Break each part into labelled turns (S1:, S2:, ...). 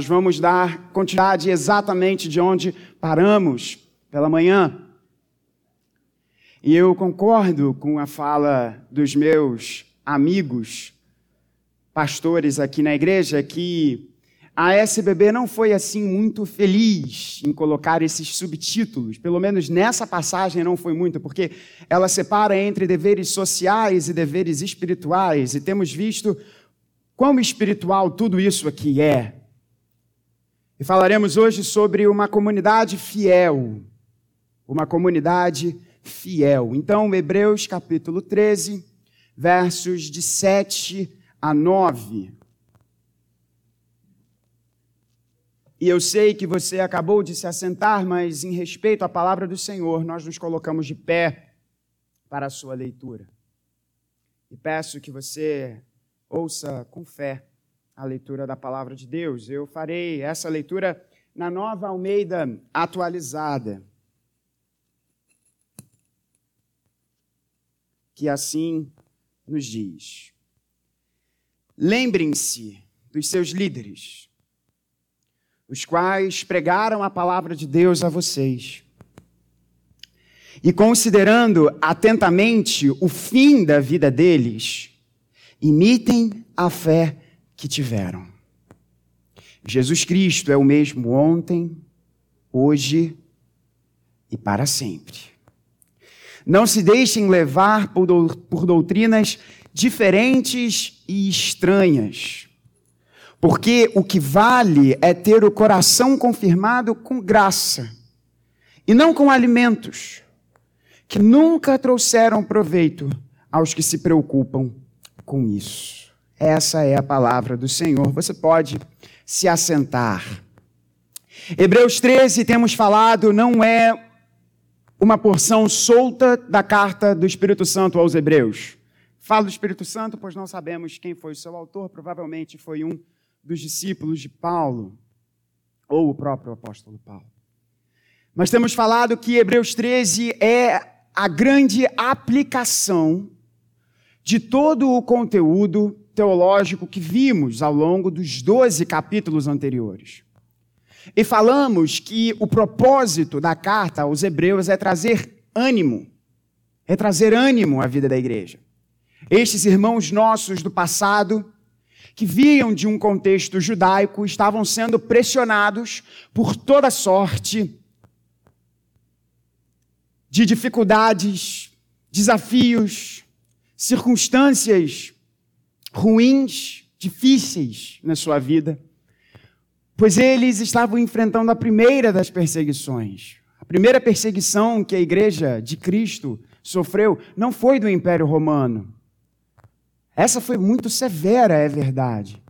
S1: Nós vamos dar continuidade exatamente de onde paramos pela manhã. E eu concordo com a fala dos meus amigos pastores aqui na igreja que a SBB não foi assim muito feliz em colocar esses subtítulos, pelo menos nessa passagem não foi muito, porque ela separa entre deveres sociais e deveres espirituais, e temos visto quão espiritual tudo isso aqui é. E falaremos hoje sobre uma comunidade fiel. Uma comunidade fiel. Então, Hebreus capítulo 13, versos de 7 a 9. E eu sei que você acabou de se assentar, mas em respeito à palavra do Senhor, nós nos colocamos de pé para a sua leitura. E peço que você ouça com fé a leitura da palavra de Deus. Eu farei essa leitura na nova Almeida atualizada. Que assim nos diz: Lembrem-se dos seus líderes, os quais pregaram a palavra de Deus a vocês. E considerando atentamente o fim da vida deles, imitem a fé que tiveram. Jesus Cristo é o mesmo ontem, hoje e para sempre. Não se deixem levar por, doutrinas diferentes e estranhas, porque o que vale é ter o coração confirmado com graça e não com alimentos que nunca trouxeram proveito aos que se preocupam com isso. Essa é a palavra do Senhor. Você pode se assentar. Hebreus 13, temos falado, não é uma porção solta da carta do Espírito Santo aos Hebreus. Falo do Espírito Santo, pois não sabemos quem foi o seu autor, provavelmente foi um dos discípulos de Paulo, ou o próprio apóstolo Paulo. Mas temos falado que Hebreus 13 é a grande aplicação de todo o conteúdo teológico que vimos ao longo dos 12 capítulos anteriores. E falamos que o propósito da carta aos Hebreus é trazer ânimo, é trazer ânimo à vida da igreja. Estes irmãos nossos do passado, que viam de um contexto judaico, estavam sendo pressionados por toda sorte de dificuldades, desafios, circunstâncias ruins, difíceis na sua vida, pois eles estavam enfrentando a primeira das perseguições. A primeira perseguição que a igreja de Cristo sofreu não foi do Império Romano. Essa foi muito severa, é verdade.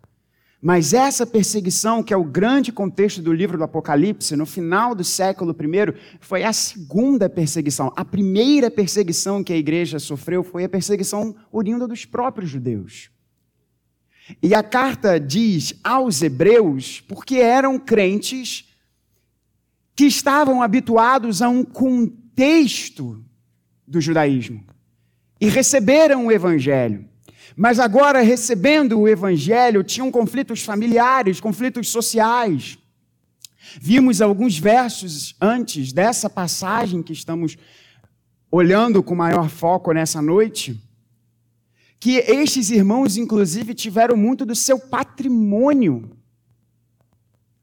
S1: Mas essa perseguição, que é o grande contexto do livro do Apocalipse, no final do século I, foi a segunda perseguição. A primeira perseguição que a igreja sofreu foi a perseguição oriunda dos próprios judeus. E a carta diz aos hebreus, porque eram crentes que estavam habituados a um contexto do judaísmo e receberam o evangelho. Mas agora, recebendo o evangelho, tinham conflitos familiares, conflitos sociais. Vimos alguns versos antes dessa passagem que estamos olhando com maior foco nessa noite, que estes irmãos, inclusive, tiveram muito do seu patrimônio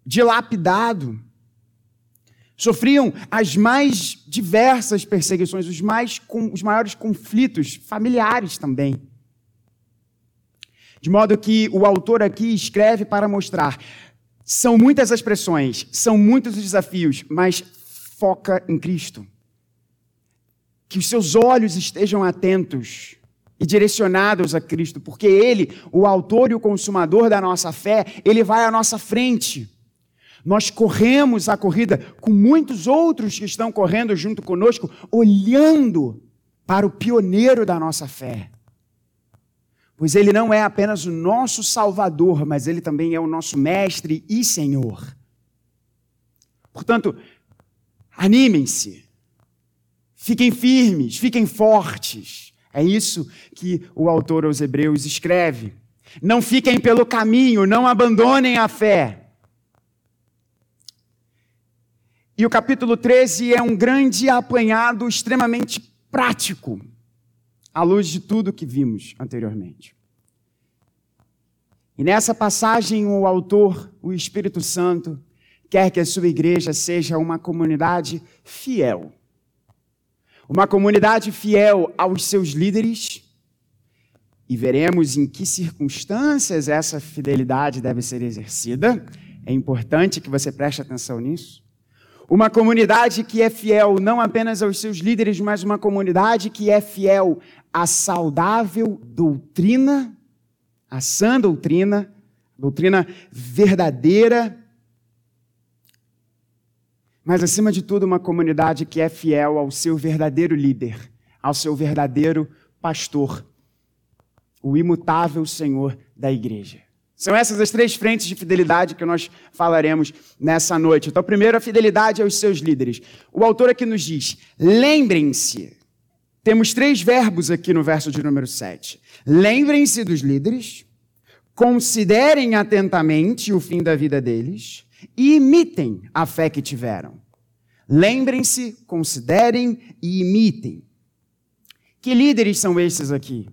S1: dilapidado. Sofriam as mais diversas perseguições, os, mais, os maiores conflitos familiares também. De modo que o autor aqui escreve para mostrar: são muitas as pressões, são muitos os desafios, mas foca em Cristo. Que os seus olhos estejam atentos e direcionados a Cristo, porque Ele, o autor e o consumador da nossa fé, Ele vai à nossa frente. Nós corremos a corrida com muitos outros que estão correndo junto conosco, olhando para o pioneiro da nossa fé pois Ele não é apenas o nosso Salvador, mas Ele também é o nosso Mestre e Senhor. Portanto, animem-se, fiquem firmes, fiquem fortes. É isso que o autor aos Hebreus escreve. Não fiquem pelo caminho, não abandonem a fé. E o capítulo 13 é um grande apanhado extremamente prático, à luz de tudo que vimos anteriormente. E nessa passagem, o autor, o Espírito Santo, quer que a sua igreja seja uma comunidade fiel. Uma comunidade fiel aos seus líderes. E veremos em que circunstâncias essa fidelidade deve ser exercida. É importante que você preste atenção nisso. Uma comunidade que é fiel não apenas aos seus líderes, mas uma comunidade que é fiel à saudável doutrina, à sã doutrina, doutrina verdadeira, mas acima de tudo, uma comunidade que é fiel ao seu verdadeiro líder, ao seu verdadeiro pastor, o imutável Senhor da igreja. São essas as três frentes de fidelidade que nós falaremos nessa noite. Então, primeiro, a fidelidade aos seus líderes. O autor aqui nos diz: lembrem-se. Temos três verbos aqui no verso de número 7. Lembrem-se dos líderes, considerem atentamente o fim da vida deles e imitem a fé que tiveram. Lembrem-se, considerem e imitem. Que líderes são esses aqui?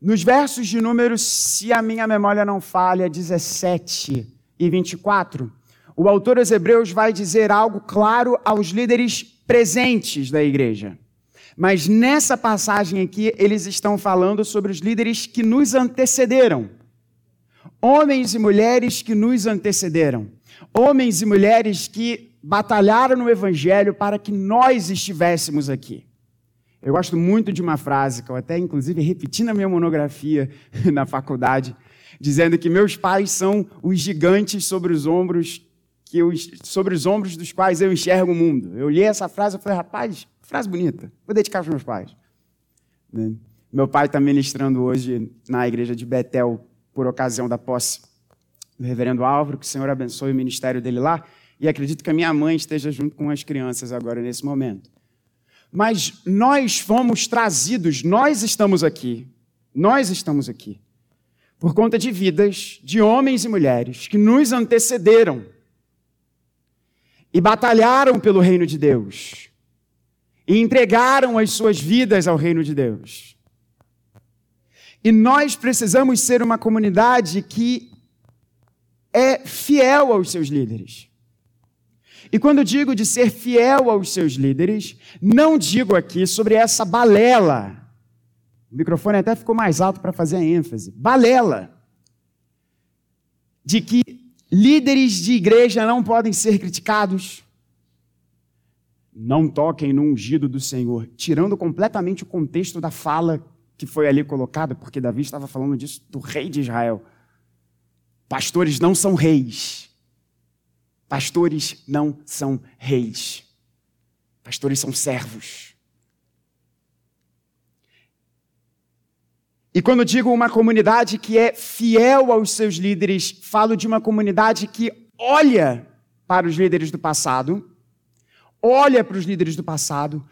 S1: Nos versos de número, se a minha memória não falha, 17 e 24, o autor aos Hebreus vai dizer algo claro aos líderes presentes da igreja. Mas nessa passagem aqui, eles estão falando sobre os líderes que nos antecederam. Homens e mulheres que nos antecederam. Homens e mulheres que batalharam no evangelho para que nós estivéssemos aqui. Eu gosto muito de uma frase que eu até, inclusive, repeti na minha monografia na faculdade, dizendo que meus pais são os gigantes sobre os ombros que eu, sobre os ombros dos quais eu enxergo o mundo. Eu li essa frase e falei, rapaz, frase bonita, vou dedicar aos meus pais. Né? Meu pai está ministrando hoje na igreja de Betel por ocasião da posse do reverendo Álvaro, que o Senhor abençoe o ministério dele lá, e acredito que a minha mãe esteja junto com as crianças agora nesse momento. Mas nós fomos trazidos, nós estamos aqui, nós estamos aqui, por conta de vidas de homens e mulheres que nos antecederam e batalharam pelo reino de Deus e entregaram as suas vidas ao reino de Deus. E nós precisamos ser uma comunidade que é fiel aos seus líderes. E quando digo de ser fiel aos seus líderes, não digo aqui sobre essa balela. O microfone até ficou mais alto para fazer a ênfase. Balela. De que líderes de igreja não podem ser criticados. Não toquem no ungido do Senhor, tirando completamente o contexto da fala que foi ali colocada, porque Davi estava falando disso do rei de Israel. Pastores não são reis. Pastores não são reis. Pastores são servos. E quando digo uma comunidade que é fiel aos seus líderes, falo de uma comunidade que olha para os líderes do passado, olha para os líderes do passado,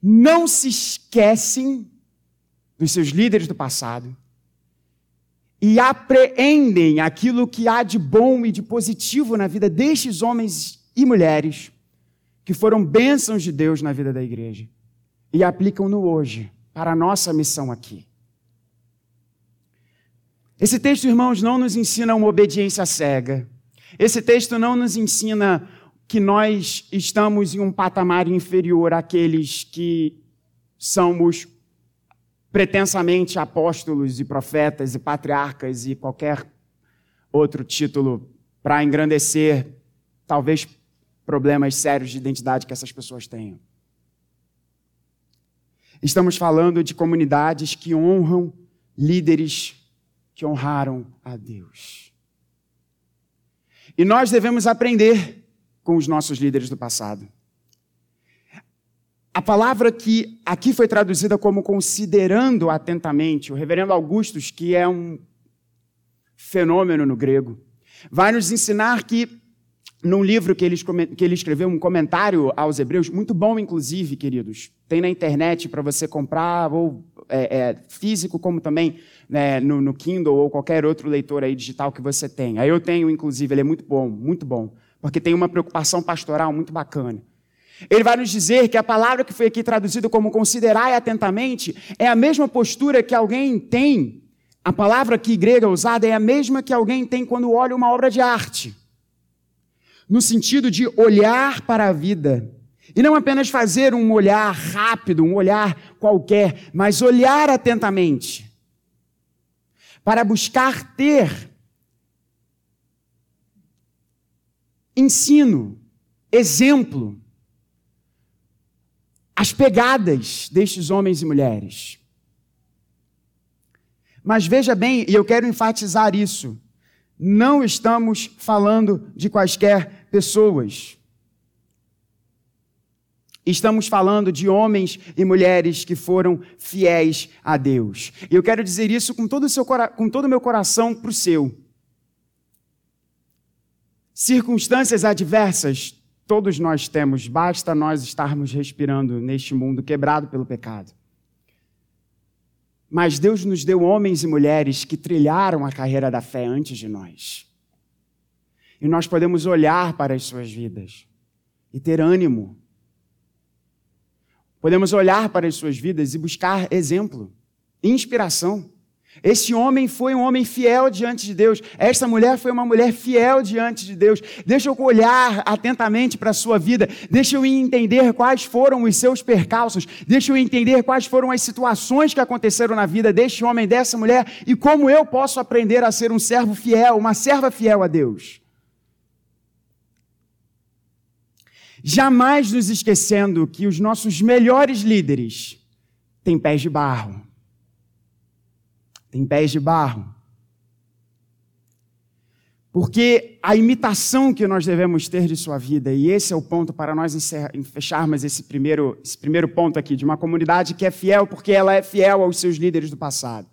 S1: não se esquecem dos seus líderes do passado, e apreendem aquilo que há de bom e de positivo na vida destes homens e mulheres que foram bênçãos de Deus na vida da igreja e aplicam no hoje para a nossa missão aqui. Esse texto, irmãos, não nos ensina uma obediência cega. Esse texto não nos ensina que nós estamos em um patamar inferior àqueles que somos pretensamente apóstolos e profetas e patriarcas e qualquer outro título para engrandecer talvez problemas sérios de identidade que essas pessoas tenham. Estamos falando de comunidades que honram líderes que honraram a Deus. E nós devemos aprender com os nossos líderes do passado. A palavra que aqui foi traduzida como considerando atentamente, o reverendo Augustus, que é um fenômeno no grego, vai nos ensinar que, num livro que ele, que ele escreveu, um comentário aos Hebreus, muito bom, inclusive, queridos, tem na internet para você comprar, ou é, é, físico, como também né, no, no Kindle ou qualquer outro leitor aí digital que você tenha. Eu tenho, inclusive, ele é muito bom, muito bom porque tem uma preocupação pastoral muito bacana. Ele vai nos dizer que a palavra que foi aqui traduzida como considerai atentamente é a mesma postura que alguém tem. A palavra que grega usada é a mesma que alguém tem quando olha uma obra de arte. No sentido de olhar para a vida. E não apenas fazer um olhar rápido, um olhar qualquer, mas olhar atentamente. Para buscar ter ensino, exemplo, as pegadas destes homens e mulheres. Mas veja bem, e eu quero enfatizar isso, não estamos falando de quaisquer pessoas. Estamos falando de homens e mulheres que foram fiéis a Deus. E eu quero dizer isso com todo o, meu coração para o seu. Circunstâncias adversas todos nós temos, basta nós estarmos respirando neste mundo quebrado pelo pecado. Mas Deus nos deu homens e mulheres que trilharam a carreira da fé antes de nós. E nós podemos olhar para as suas vidas e ter ânimo. Podemos olhar para as suas vidas e buscar exemplo, inspiração. Esse homem foi um homem fiel diante de Deus. Esta mulher foi uma mulher fiel diante de Deus. Deixa eu olhar atentamente para a sua vida. Deixa eu entender quais foram os seus percalços. Deixa eu entender quais foram as situações que aconteceram na vida deste homem, dessa mulher e como eu posso aprender a ser um servo fiel, uma serva fiel a Deus. Jamais nos esquecendo que os nossos melhores líderes têm pés de barro tem pés de barro. Porque a imitação que nós devemos ter de sua vida, e esse é o ponto para nós fecharmos esse primeiro, esse primeiro ponto aqui, de uma comunidade que é fiel porque ela é fiel aos seus líderes do passado.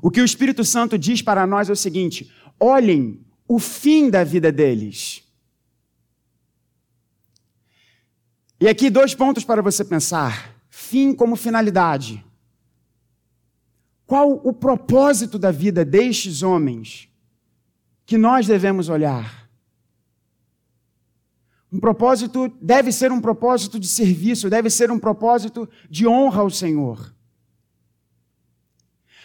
S1: O que o Espírito Santo diz para nós é o seguinte: olhem o fim da vida deles. E aqui dois pontos para você pensar: fim como finalidade. Qual o propósito da vida destes homens que nós devemos olhar? Um propósito deve ser um propósito de serviço, deve ser um propósito de honra ao Senhor.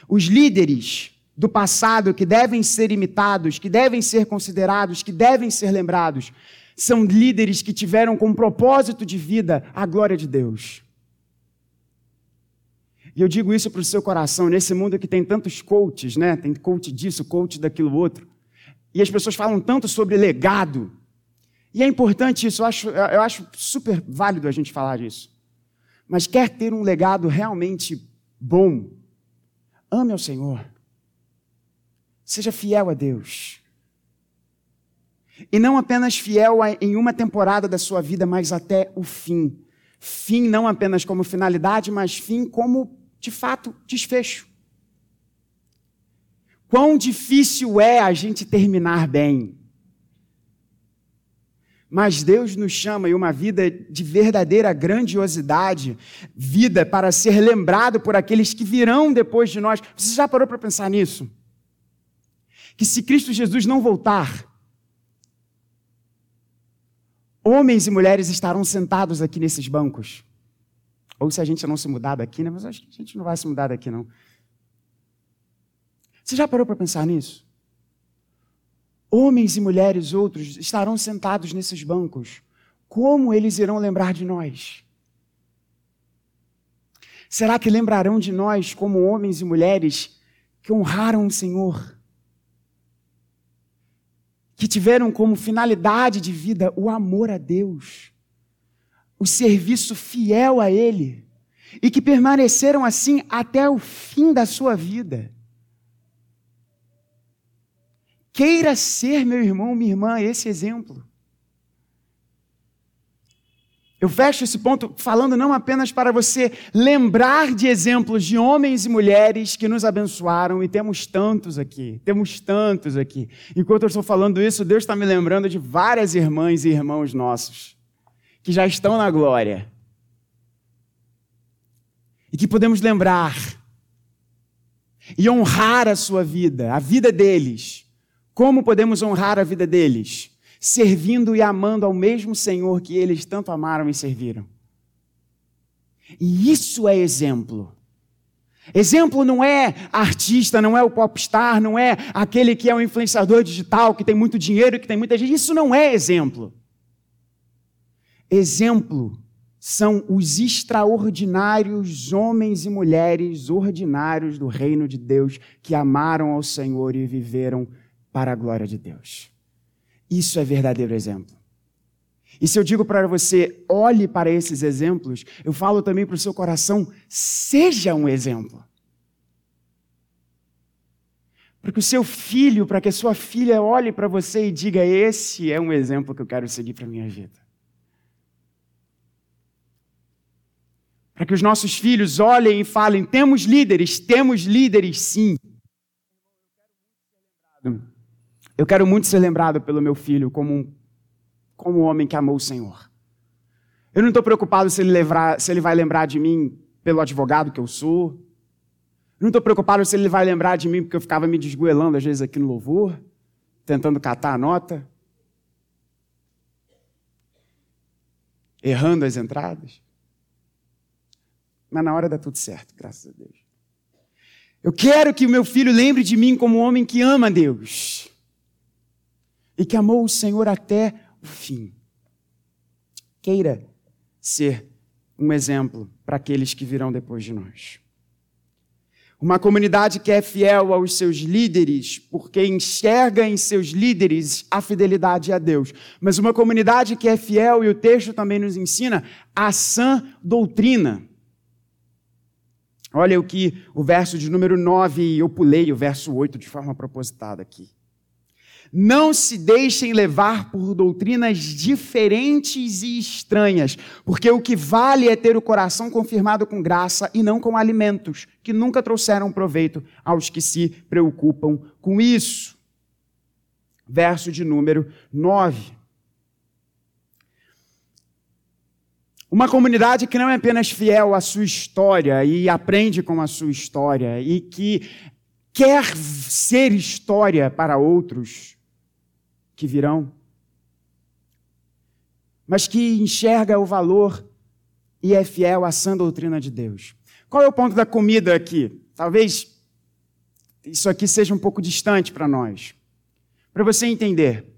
S1: Os líderes do passado que devem ser imitados, que devem ser considerados, que devem ser lembrados, são líderes que tiveram como propósito de vida a glória de Deus. E eu digo isso para o seu coração, nesse mundo que tem tantos coaches, né? Tem coach disso, coach daquilo outro. E as pessoas falam tanto sobre legado. E é importante isso, eu acho, eu acho super válido a gente falar disso. Mas quer ter um legado realmente bom, ame ao Senhor. Seja fiel a Deus. E não apenas fiel em uma temporada da sua vida, mas até o fim. Fim não apenas como finalidade, mas fim como de fato, desfecho. Quão difícil é a gente terminar bem. Mas Deus nos chama em uma vida de verdadeira grandiosidade, vida para ser lembrado por aqueles que virão depois de nós. Você já parou para pensar nisso? Que se Cristo Jesus não voltar, homens e mulheres estarão sentados aqui nesses bancos. Ou se a gente não se mudar daqui, né? Mas acho que a gente não vai se mudar daqui, não. Você já parou para pensar nisso? Homens e mulheres outros estarão sentados nesses bancos. Como eles irão lembrar de nós? Será que lembrarão de nós como homens e mulheres que honraram o Senhor? Que tiveram como finalidade de vida o amor a Deus? O serviço fiel a Ele e que permaneceram assim até o fim da sua vida. Queira ser, meu irmão, minha irmã, esse exemplo. Eu fecho esse ponto falando não apenas para você lembrar de exemplos de homens e mulheres que nos abençoaram, e temos tantos aqui, temos tantos aqui. Enquanto eu estou falando isso, Deus está me lembrando de várias irmãs e irmãos nossos que já estão na glória. E que podemos lembrar e honrar a sua vida, a vida deles, Como podemos honrar a vida deles? Servindo e amando ao mesmo Senhor que eles tanto amaram e serviram. E isso é exemplo. Exemplo não é artista, não é o popstar, não é aquele que é um influenciador digital, que tem muito dinheiro, que tem muita gente. Isso não é exemplo. Exemplo são os extraordinários homens e mulheres ordinários do reino de Deus que amaram ao Senhor e viveram para a glória de Deus. Isso é verdadeiro exemplo. E se eu digo para você, olhe para esses exemplos, eu falo também para o seu coração, seja um exemplo. Para que o seu filho, para que a sua filha olhe para você e diga: esse é um exemplo que eu quero seguir para a minha vida. Para que os nossos filhos olhem e falem: temos líderes, temos líderes sim. Eu quero muito ser lembrado pelo meu filho como um como um homem que amou o Senhor. Eu não estou preocupado se ele, se ele vai lembrar de mim pelo advogado que eu sou. Eu não estou preocupado se ele vai lembrar de mim porque eu ficava me desgoelando às vezes aqui no louvor, tentando catar a nota, errando as entradas. Mas na hora dá tudo certo, graças a Deus. Eu quero que o meu filho lembre de mim como um homem que ama Deus e que amou o Senhor até o fim. Queira ser um exemplo para aqueles que virão depois de nós. Uma comunidade que é fiel aos seus líderes, porque enxerga em seus líderes a fidelidade a Deus. Mas uma comunidade que é fiel, e o texto também nos ensina, a sã doutrina. Olha o que o verso de número 9, eu pulei o verso 8 de forma propositada aqui. Não se deixem levar por doutrinas diferentes e estranhas, porque o que vale é ter o coração confirmado com graça e não com alimentos, que nunca trouxeram proveito aos que se preocupam com isso. Verso de número 9. Uma comunidade que não é apenas fiel à sua história e aprende com a sua história e que quer ser história para outros, que virão, mas que enxerga o valor e é fiel à sã doutrina de Deus. Qual é o ponto da comida aqui? Talvez isso aqui seja um pouco distante para nós. Para você entender.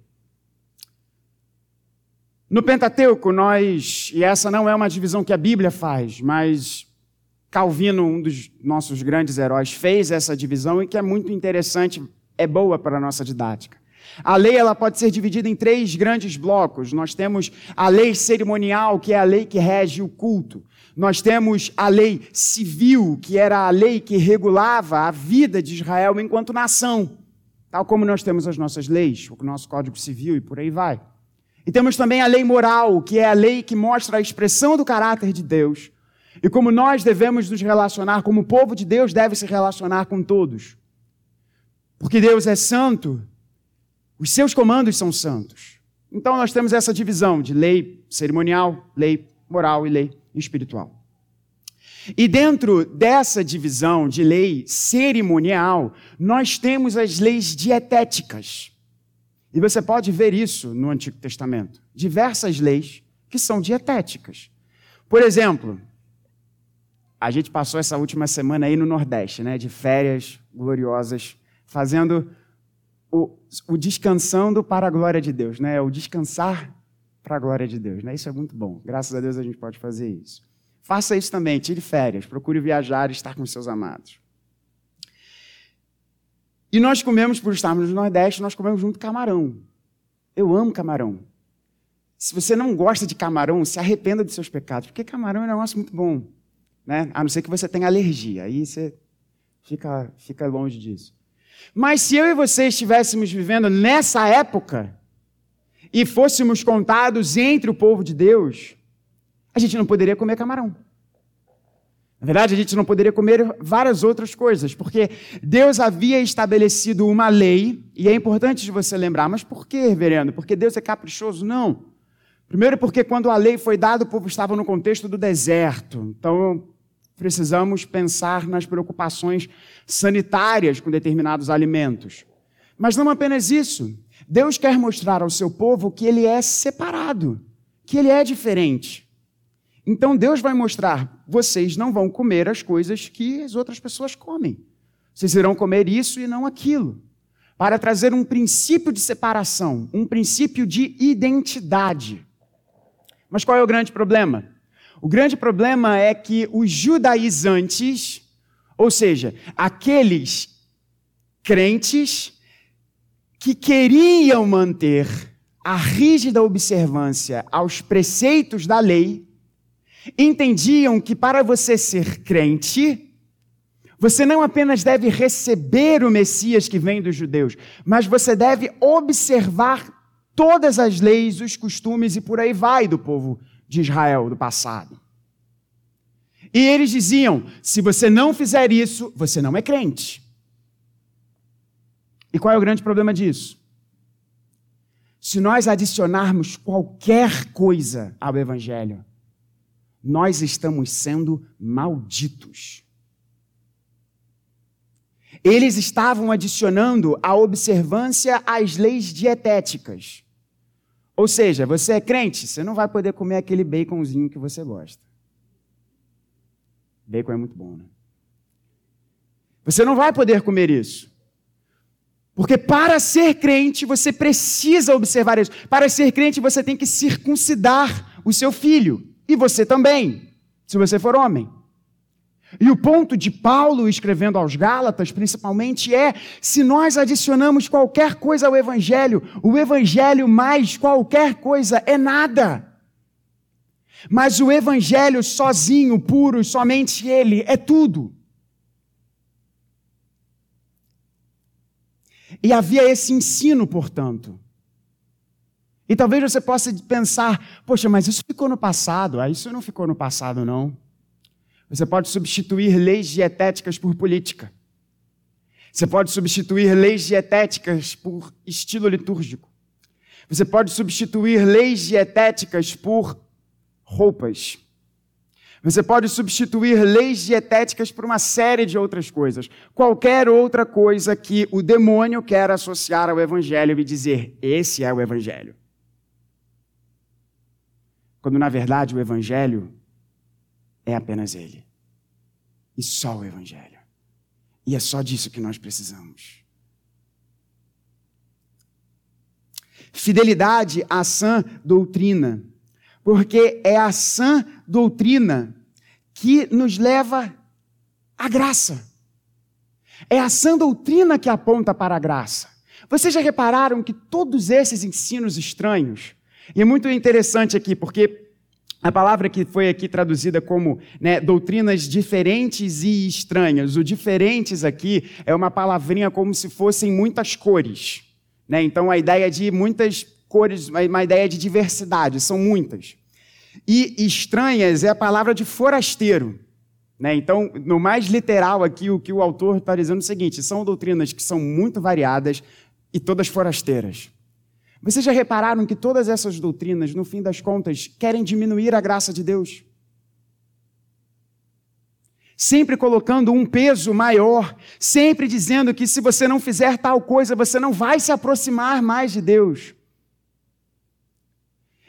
S1: No Pentateuco, nós, e essa não é uma divisão que a Bíblia faz, mas Calvino, um dos nossos grandes heróis, fez essa divisão e que é muito interessante, é boa para a nossa didática. A lei ela pode ser dividida em três grandes blocos. Nós temos a lei cerimonial, que é a lei que rege o culto. Nós temos a lei civil, que era a lei que regulava a vida de Israel enquanto nação, tal como nós temos as nossas leis, o nosso Código Civil e por aí vai. E temos também a lei moral, que é a lei que mostra a expressão do caráter de Deus e como nós devemos nos relacionar, como o povo de Deus deve se relacionar com todos. Porque Deus é santo os seus comandos são santos. Então nós temos essa divisão de lei cerimonial, lei moral e lei espiritual. E dentro dessa divisão de lei cerimonial, nós temos as leis dietéticas. E você pode ver isso no Antigo Testamento. Diversas leis que são dietéticas. Por exemplo, a gente passou essa última semana aí no Nordeste, né, de férias gloriosas, fazendo o, o descansando para a glória de Deus, né? O descansar para a glória de Deus, né? Isso é muito bom. Graças a Deus a gente pode fazer isso. Faça isso também, tire férias, procure viajar e estar com seus amados. E nós comemos, por estarmos no Nordeste, nós comemos muito camarão. Eu amo camarão. Se você não gosta de camarão, se arrependa dos seus pecados, porque camarão é um negócio muito bom. Né? A não ser que você tenha alergia, aí você fica, fica longe disso. Mas se eu e você estivéssemos vivendo nessa época e fôssemos contados entre o povo de Deus, a gente não poderia comer camarão. Na verdade, a gente não poderia comer várias outras coisas, porque Deus havia estabelecido uma lei, e é importante de você lembrar, mas por que, reverendo? Porque Deus é caprichoso? Não. Primeiro, porque quando a lei foi dada, o povo estava no contexto do deserto. Então, precisamos pensar nas preocupações sanitárias com determinados alimentos. Mas não apenas isso. Deus quer mostrar ao seu povo que ele é separado, que ele é diferente. Então Deus vai mostrar: vocês não vão comer as coisas que as outras pessoas comem. Vocês irão comer isso e não aquilo. Para trazer um princípio de separação, um princípio de identidade. Mas qual é o grande problema? O grande problema é que os judaizantes, ou seja, aqueles crentes que queriam manter a rígida observância aos preceitos da lei, entendiam que para você ser crente, você não apenas deve receber o Messias que vem dos judeus, mas você deve observar todas as leis, os costumes e por aí vai do povo de Israel do passado. E eles diziam: se você não fizer isso, você não é crente. E qual é o grande problema disso? Se nós adicionarmos qualquer coisa ao Evangelho, nós estamos sendo malditos. Eles estavam adicionando a observância às leis dietéticas. Ou seja, você é crente, você não vai poder comer aquele baconzinho que você gosta. Bacon é muito bom, né? Você não vai poder comer isso. Porque para ser crente, você precisa observar isso. Para ser crente, você tem que circuncidar o seu filho. E você também, se você for homem. E o ponto de Paulo escrevendo aos Gálatas, principalmente, é: se nós adicionamos qualquer coisa ao Evangelho, o Evangelho mais qualquer coisa é nada. Mas o Evangelho sozinho, puro, somente Ele, é tudo. E havia esse ensino, portanto. E talvez você possa pensar, poxa, mas isso ficou no passado. Ah, isso não ficou no passado, não. Você pode substituir leis dietéticas por política. Você pode substituir leis dietéticas por estilo litúrgico. Você pode substituir leis dietéticas por roupas. Você pode substituir leis dietéticas por uma série de outras coisas. Qualquer outra coisa que o demônio quer associar ao Evangelho e dizer: esse é o Evangelho. Quando na verdade o Evangelho é apenas ele. E só o Evangelho. E é só disso que nós precisamos. Fidelidade à sã doutrina porque é a sã doutrina que nos leva à graça. É a sã doutrina que aponta para a graça. Vocês já repararam que todos esses ensinos estranhos, e é muito interessante aqui, porque a palavra que foi aqui traduzida como né, doutrinas diferentes e estranhas, o diferentes aqui é uma palavrinha como se fossem muitas cores. Né? Então, a ideia de muitas cores, uma ideia de diversidade, são muitas. E estranhas é a palavra de forasteiro. Né? Então, no mais literal aqui, o que o autor está dizendo é o seguinte: são doutrinas que são muito variadas e todas forasteiras. Vocês já repararam que todas essas doutrinas, no fim das contas, querem diminuir a graça de Deus? Sempre colocando um peso maior, sempre dizendo que se você não fizer tal coisa, você não vai se aproximar mais de Deus.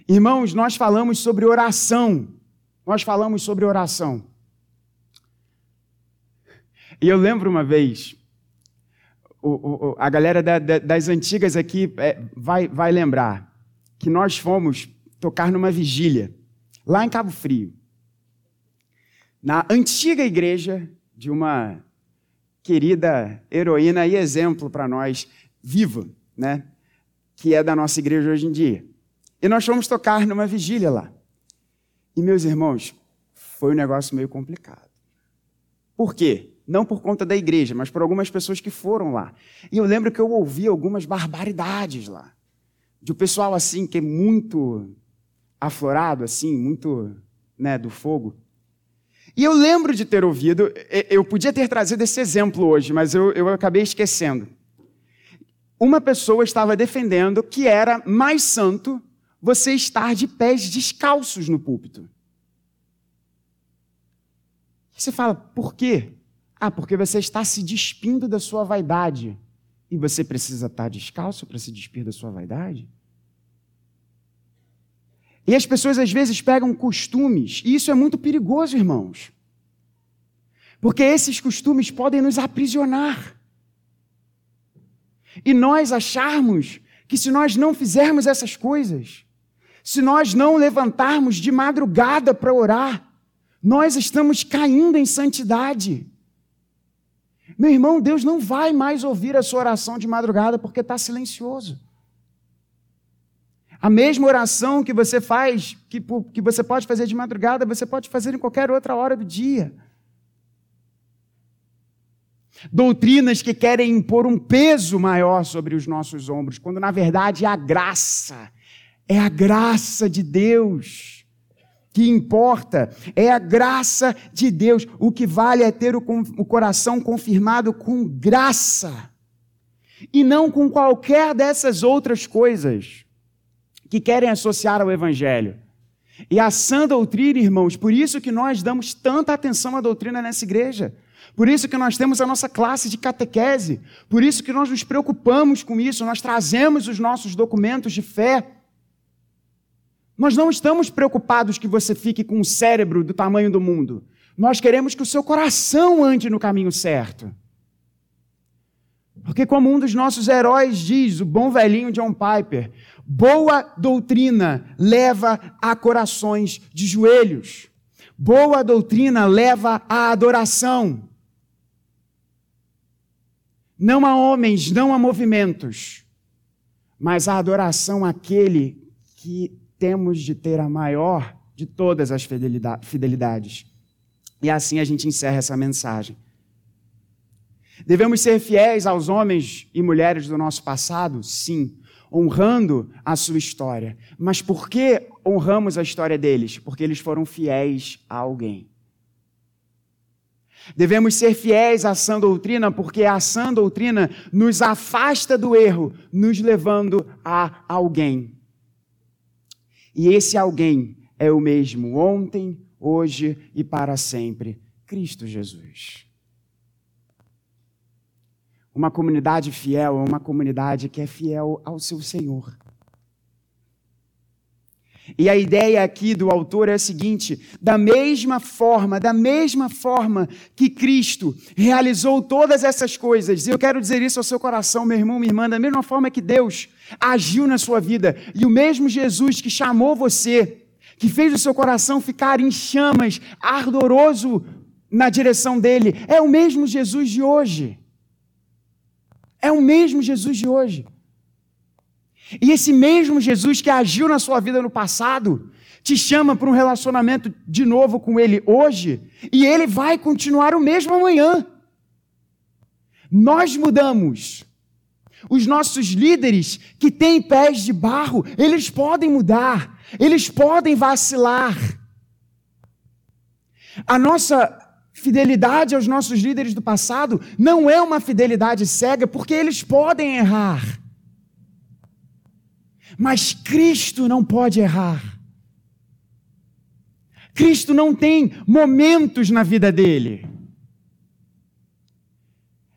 S1: Irmãos, nós falamos sobre oração. Nós falamos sobre oração. E eu lembro uma vez, o, o, a galera da, da, das antigas aqui é, vai, vai lembrar, que nós fomos tocar numa vigília, lá em Cabo Frio, na antiga igreja de uma querida heroína e exemplo para nós, viva, né? que é da nossa igreja hoje em dia. E nós fomos tocar numa vigília lá. E, meus irmãos, foi um negócio meio complicado. Por quê? Não por conta da igreja, mas por algumas pessoas que foram lá. E eu lembro que eu ouvi algumas barbaridades lá. De um pessoal assim, que é muito aflorado, assim, muito né, do fogo. E eu lembro de ter ouvido, eu podia ter trazido esse exemplo hoje, mas eu, eu acabei esquecendo. Uma pessoa estava defendendo que era mais santo você estar de pés descalços no púlpito. Você fala, por quê? Ah, porque você está se despindo da sua vaidade. E você precisa estar descalço para se despir da sua vaidade? E as pessoas às vezes pegam costumes, e isso é muito perigoso, irmãos. Porque esses costumes podem nos aprisionar. E nós acharmos que se nós não fizermos essas coisas, se nós não levantarmos de madrugada para orar, nós estamos caindo em santidade. Meu irmão, Deus não vai mais ouvir a sua oração de madrugada porque está silencioso. A mesma oração que você faz, que, que você pode fazer de madrugada, você pode fazer em qualquer outra hora do dia. Doutrinas que querem impor um peso maior sobre os nossos ombros, quando na verdade é a graça, é a graça de Deus que importa, é a graça de Deus. O que vale é ter o, coração confirmado com graça e não com qualquer dessas outras coisas que querem associar ao Evangelho. E a sã doutrina, irmãos, por isso que nós damos tanta atenção à doutrina nessa igreja. Por isso que nós temos a nossa classe de catequese. Por isso que nós nos preocupamos com isso. Nós trazemos os nossos documentos de fé. Nós não estamos preocupados que você fique com um cérebro do tamanho do mundo. Nós queremos que o seu coração ande no caminho certo. Porque, como um dos nossos heróis diz, o bom velhinho John Piper, boa doutrina leva a corações de joelhos. Boa doutrina leva à adoração. Não a homens, não a movimentos, mas a adoração àquele que temos de ter a maior de todas as fidelidades. E assim a gente encerra essa mensagem. Devemos ser fiéis aos homens e mulheres do nosso passado? Sim, honrando a sua história. Mas por que honramos a história deles? Porque eles foram fiéis a alguém. Devemos ser fiéis à sã doutrina, porque a sã doutrina nos afasta do erro, nos levando a alguém. E esse alguém é o mesmo ontem, hoje e para sempre: Cristo Jesus. Uma comunidade fiel é uma comunidade que é fiel ao seu Senhor. E a ideia aqui do autor é a seguinte: da mesma forma, da mesma forma que Cristo realizou todas essas coisas, e eu quero dizer isso ao seu coração, meu irmão, minha irmã, da mesma forma que Deus agiu na sua vida, e o mesmo Jesus que chamou você, que fez o seu coração ficar em chamas, ardoroso na direção dele, é o mesmo Jesus de hoje. É o mesmo Jesus de hoje. E esse mesmo Jesus que agiu na sua vida no passado, te chama para um relacionamento de novo com Ele hoje, e Ele vai continuar o mesmo amanhã. Nós mudamos. Os nossos líderes que têm pés de barro, eles podem mudar, eles podem vacilar. A nossa fidelidade aos nossos líderes do passado não é uma fidelidade cega, porque eles podem errar. Mas Cristo não pode errar. Cristo não tem momentos na vida dele.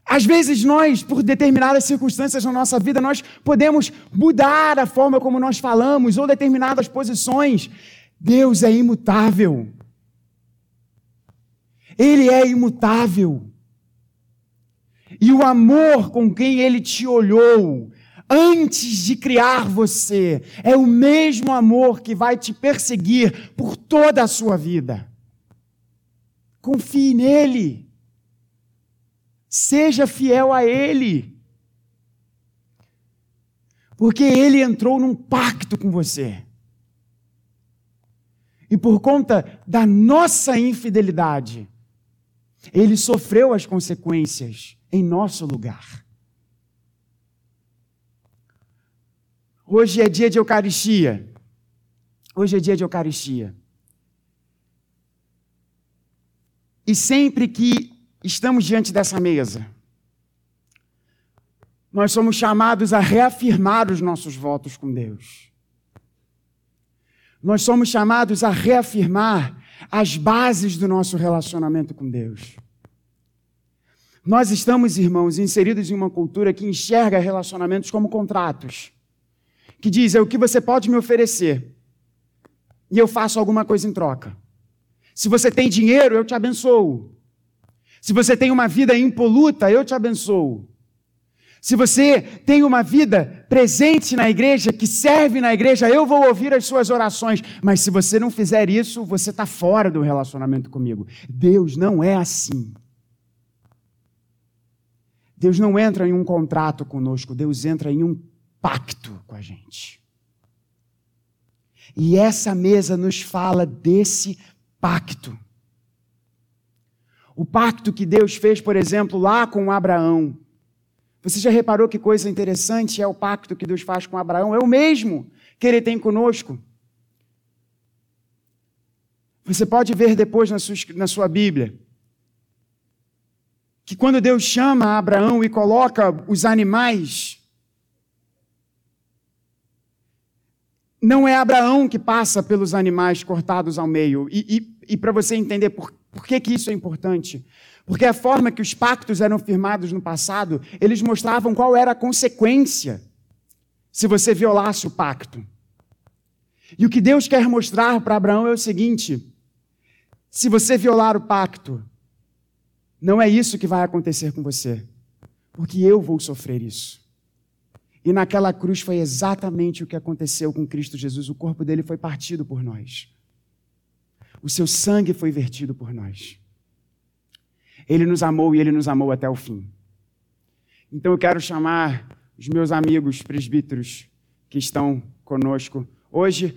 S1: Às vezes nós, por determinadas circunstâncias na nossa vida, nós podemos mudar a forma como nós falamos ou determinadas posições. Deus é imutável. Ele é imutável. E o amor com quem ele te olhou antes de criar você, é o mesmo amor que vai te perseguir por toda a sua vida. Confie nele. Seja fiel a ele. Porque ele entrou num pacto com você. E por conta da nossa infidelidade, ele sofreu as consequências em nosso lugar. Hoje é dia de Eucaristia. Hoje é dia de Eucaristia. E sempre que estamos diante dessa mesa, nós somos chamados a reafirmar os nossos votos com Deus. Nós somos chamados a reafirmar as bases do nosso relacionamento com Deus. Nós estamos, irmãos, inseridos em uma cultura que enxerga relacionamentos como contratos. Que diz: é o que você pode me oferecer. E eu faço alguma coisa em troca. Se você tem dinheiro, eu te abençoo. Se você tem uma vida impoluta, eu te abençoo. Se você tem uma vida presente na igreja, que serve na igreja, eu vou ouvir as suas orações. Mas se você não fizer isso, você está fora do relacionamento comigo. Deus não é assim. Deus não entra em um contrato conosco, Deus entra em um pacto com a gente. E essa mesa nos fala desse pacto. O pacto que Deus fez, por exemplo, lá com Abraão. Você já reparou que coisa interessante é o pacto que Deus faz com Abraão? É o mesmo que ele tem conosco. Você pode ver depois na sua, na sua Bíblia que quando Deus chama Abraão e coloca os animais, não é Abraão que passa pelos animais cortados ao meio. E, e, e para você entender por, por que, que isso é importante, porque a forma que os pactos eram firmados no passado, eles mostravam qual era a consequência se você violasse o pacto. E o que Deus quer mostrar para Abraão é o seguinte: se você violar o pacto, não é isso que vai acontecer com você, porque eu vou sofrer isso. E naquela cruz foi exatamente o que aconteceu com Cristo Jesus. O corpo dele foi partido por nós. O seu sangue foi vertido por nós. Ele nos amou e ele nos amou até o fim. Então eu quero chamar os meus amigos presbíteros que estão conosco. Hoje